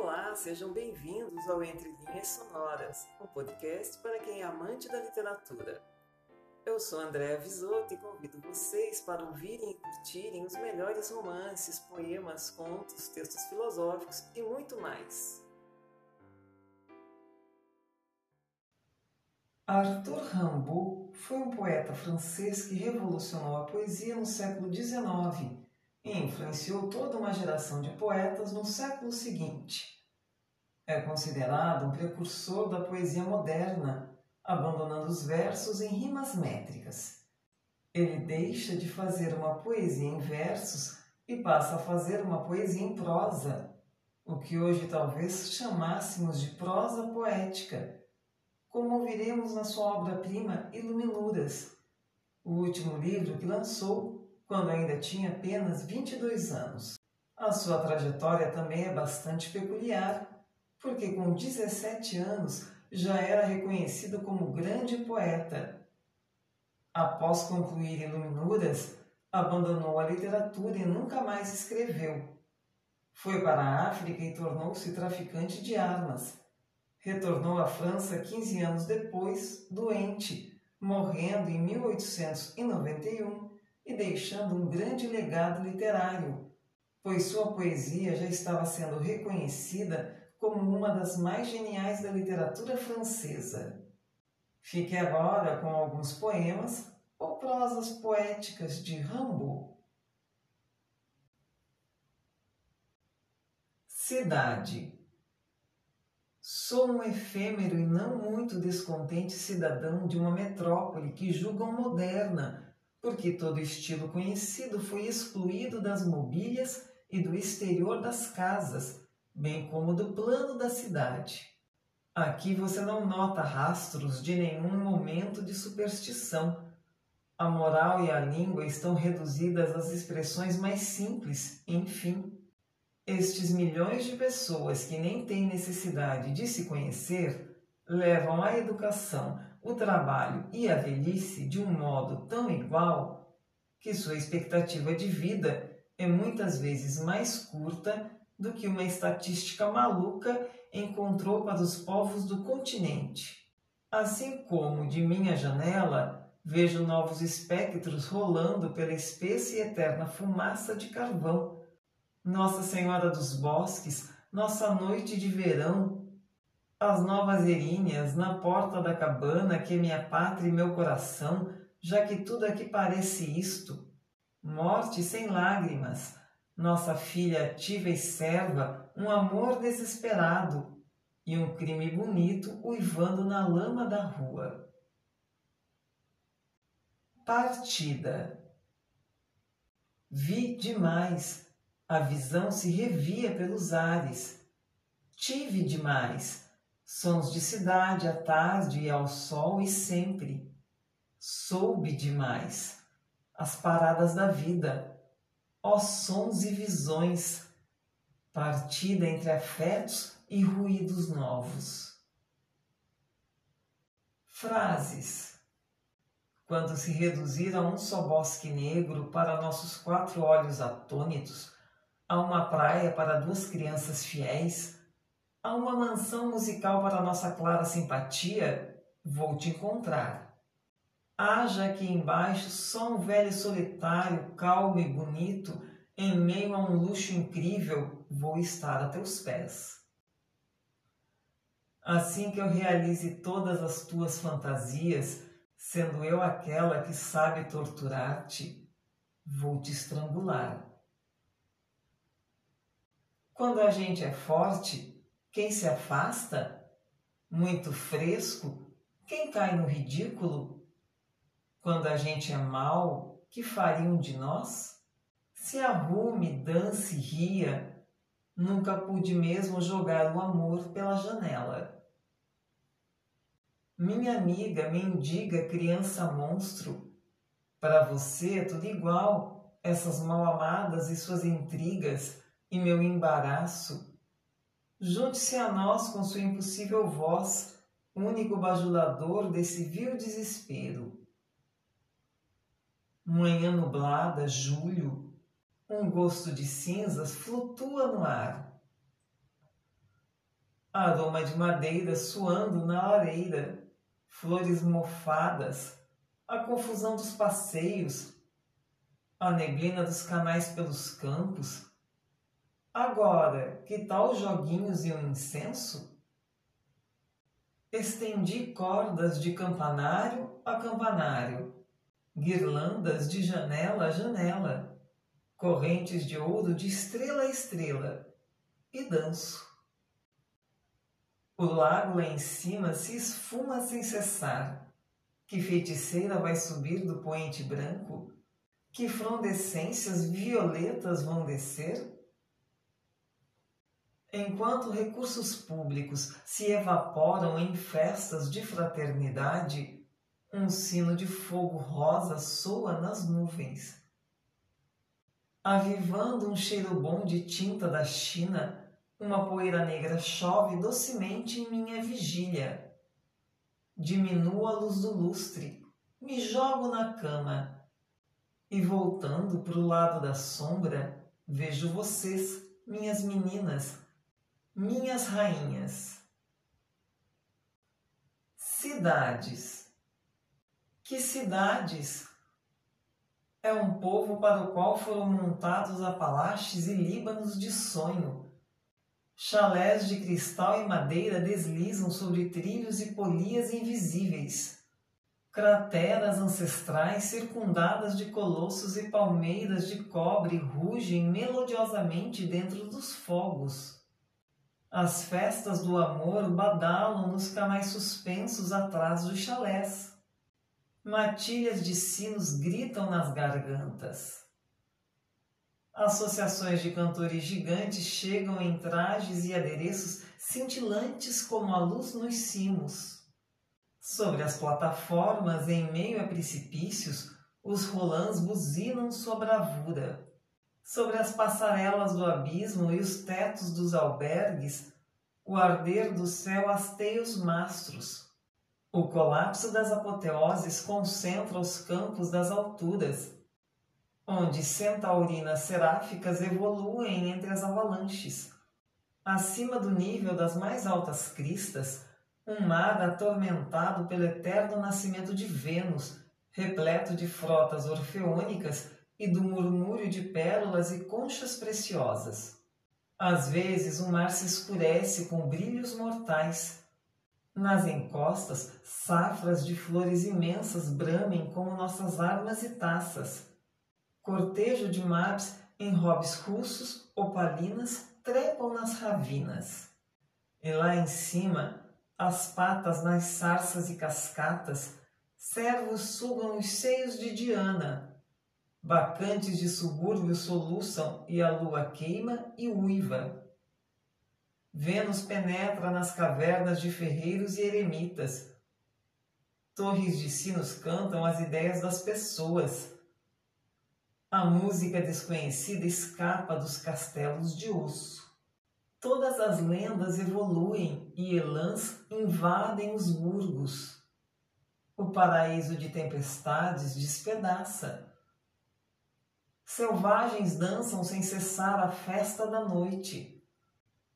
Olá, sejam bem-vindos ao Entre Linhas Sonoras, um podcast para quem é amante da literatura. Eu sou Andréa Visoto e convido vocês para ouvirem e curtirem os melhores romances, poemas, contos, textos filosóficos e muito mais. Arthur Rimbaud foi um poeta francês que revolucionou a poesia no século XIX e influenciou toda uma geração de poetas no século seguinte. É considerado um precursor da poesia moderna abandonando os versos em rimas métricas. Ele deixa de fazer uma poesia em versos e passa a fazer uma poesia em prosa, o que hoje talvez chamássemos de prosa poética, como ouviremos na sua obra-prima Iluminuras, o último livro que lançou quando ainda tinha apenas 22 anos. A sua trajetória também é bastante peculiar, porque com 17 anos já era reconhecido como grande poeta. Após concluir Iluminuras, abandonou a literatura e nunca mais escreveu. Foi para a África e tornou-se traficante de armas. Retornou à França 15 anos depois, doente, morrendo em 1891 e deixando um grande legado literário, pois sua poesia já estava sendo reconhecida como uma das mais geniais da literatura francesa. Fique agora com alguns poemas ou prosas poéticas de Rimbaud. Cidade Sou um efêmero e não muito descontente cidadão de uma metrópole que julgam moderna, porque todo estilo conhecido foi excluído das mobílias e do exterior das casas, bem como do plano da cidade. Aqui você não nota rastros de nenhum momento de superstição. A moral e a língua estão reduzidas às expressões mais simples, enfim. Estes milhões de pessoas que nem têm necessidade de se conhecer levam a educação, o trabalho e a velhice de um modo tão igual que sua expectativa de vida é muitas vezes mais curta do que uma estatística maluca encontrou para os povos do continente. Assim como de minha janela vejo novos espectros rolando pela espessa e eterna fumaça de carvão. Nossa Senhora dos Bosques, nossa noite de verão, as novas erinhas na porta da cabana que é minha pátria e meu coração, já que tudo aqui parece isto. Morte sem lágrimas, nossa filha ativa e serva, um amor desesperado e um crime bonito uivando na lama da rua. Partida. Vi demais, a visão se revia pelos ares. Tive demais, sons de cidade à tarde e ao sol e sempre. Soube demais, as paradas da vida ó sons e visões, partida entre afetos e ruídos novos. Frases. Quando se reduzir a um só bosque negro para nossos quatro olhos atônitos, a uma praia para duas crianças fiéis, a uma mansão musical para nossa clara simpatia, vou te encontrar Haja aqui embaixo só um velho solitário, calmo e bonito, em meio a um luxo incrível, vou estar a teus pés. Assim que eu realize todas as tuas fantasias, sendo eu aquela que sabe torturar-te, vou te estrangular. Quando a gente é forte, quem se afasta? Muito fresco, quem cai no ridículo? Quando a gente é mal, que fariam de nós? Se arrume, dance, ria, nunca pude mesmo jogar o amor pela janela. Minha amiga, mendiga, criança monstro, para você é tudo igual, essas mal amadas e suas intrigas e meu embaraço. Junte-se a nós com sua impossível voz, único bajulador desse vil desespero manhã nublada, julho, um gosto de cinzas flutua no ar. aroma de madeira suando na lareira, flores mofadas, a confusão dos passeios, a neblina dos canais pelos campos. Agora, que tal joguinhos e um incenso? Estendi cordas de campanário a campanário, guirlandas de janela a janela, correntes de ouro de estrela a estrela, e danço. O lago lá em cima se esfuma sem cessar. Que feiticeira vai subir do poente branco? Que frondescências violetas vão descer? Enquanto recursos públicos se evaporam em festas de fraternidade, um sino de fogo rosa soa nas nuvens. Avivando um cheiro bom de tinta da China, uma poeira negra chove docemente em minha vigília. Diminuo a luz do lustre, me jogo na cama e, voltando para o lado da sombra, vejo vocês, minhas meninas, minhas rainhas. Cidades. Que cidades? É um povo para o qual foram montados apalaches e líbanos de sonho. Chalés de cristal e madeira deslizam sobre trilhos e polias invisíveis. Crateras ancestrais circundadas de colossos e palmeiras de cobre rugem melodiosamente dentro dos fogos. As festas do amor badalam nos canais suspensos atrás dos chalés. Matilhas de sinos gritam nas gargantas. Associações de cantores gigantes chegam em trajes e adereços cintilantes como a luz nos cimos. Sobre as plataformas, em meio a precipícios, os rolãs buzinam sua bravura sobre as passarelas do abismo e os tetos dos albergues, o arder do céu hasteia os mastros. O colapso das apoteoses concentra os campos das alturas, onde centaurinas seráficas evoluem entre as avalanches. Acima do nível das mais altas cristas, um mar atormentado pelo eterno nascimento de Vênus, repleto de frotas orfeônicas e do murmúrio de pérolas e conchas preciosas. Às vezes o mar se escurece com brilhos mortais. Nas encostas, safras de flores imensas bramem como nossas armas e taças. Cortejo de mares em robes russos, opalinas, trepam nas ravinas. E lá em cima, as patas nas sarças e cascatas, servos sugam os seios de Diana, Bacantes de subúrbio soluçam e a lua queima e uiva. Vênus penetra nas cavernas de ferreiros e eremitas. Torres de sinos cantam as ideias das pessoas. A música desconhecida escapa dos castelos de osso. Todas as lendas evoluem e elãs invadem os burgos. O paraíso de tempestades despedaça Selvagens dançam sem cessar a festa da noite.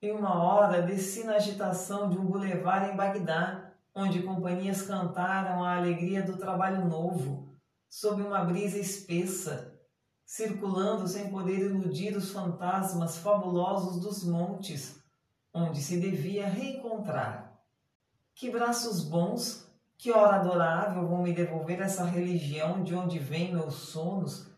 Em uma hora desci na agitação de um bulevar em Bagdá, onde companhias cantaram a alegria do trabalho novo, sob uma brisa espessa, circulando sem poder iludir os fantasmas fabulosos dos montes, onde se devia reencontrar. Que braços bons, que hora adorável vão me devolver essa religião de onde vêm meus sonos